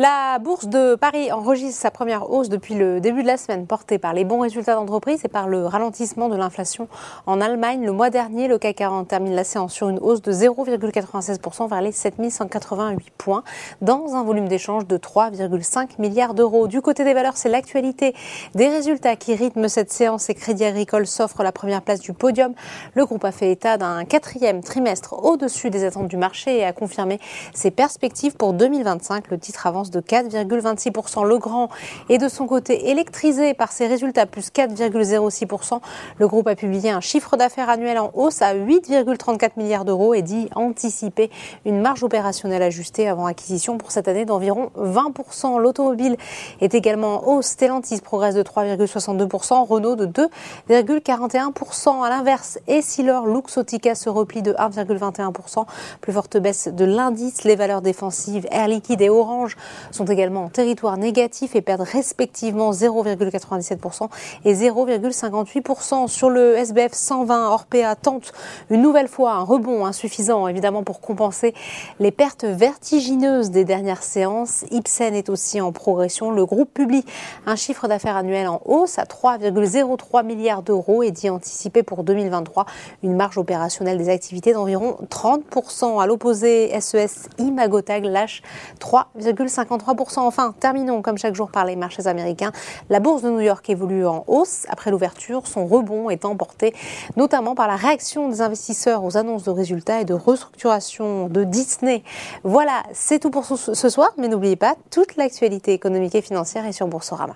La bourse de Paris enregistre sa première hausse depuis le début de la semaine, portée par les bons résultats d'entreprise et par le ralentissement de l'inflation en Allemagne. Le mois dernier, le CAC 40 termine la séance sur une hausse de 0,96% vers les 7188 points, dans un volume d'échange de 3,5 milliards d'euros. Du côté des valeurs, c'est l'actualité des résultats qui rythment cette séance et Crédit Agricole s'offre la première place du podium. Le groupe a fait état d'un quatrième trimestre au-dessus des attentes du marché et a confirmé ses perspectives pour 2025. Le titre de 4,26%. Le Grand est de son côté électrisé par ses résultats, plus 4,06%. Le groupe a publié un chiffre d'affaires annuel en hausse à 8,34 milliards d'euros et dit anticiper une marge opérationnelle ajustée avant acquisition pour cette année d'environ 20%. L'automobile est également en hausse. Stellantis progresse de 3,62%, Renault de 2,41%. À l'inverse, Essilor Luxotica se replie de 1,21%. Plus forte baisse de l'indice. Les valeurs défensives Air Liquide et Orange sont également en territoire négatif et perdent respectivement 0,97% et 0,58%. Sur le SBF 120, Orpea tente une nouvelle fois un rebond insuffisant évidemment pour compenser les pertes vertigineuses des dernières séances. Ipsen est aussi en progression. Le groupe publie un chiffre d'affaires annuel en hausse à 3,03 milliards d'euros et dit anticiper pour 2023 une marge opérationnelle des activités d'environ 30%. À l'opposé, SES Imagotag lâche 3,50 3%. Enfin, terminons comme chaque jour par les marchés américains. La bourse de New York évolue en hausse après l'ouverture, son rebond étant porté notamment par la réaction des investisseurs aux annonces de résultats et de restructuration de Disney. Voilà, c'est tout pour ce soir, mais n'oubliez pas, toute l'actualité économique et financière est sur Boursorama.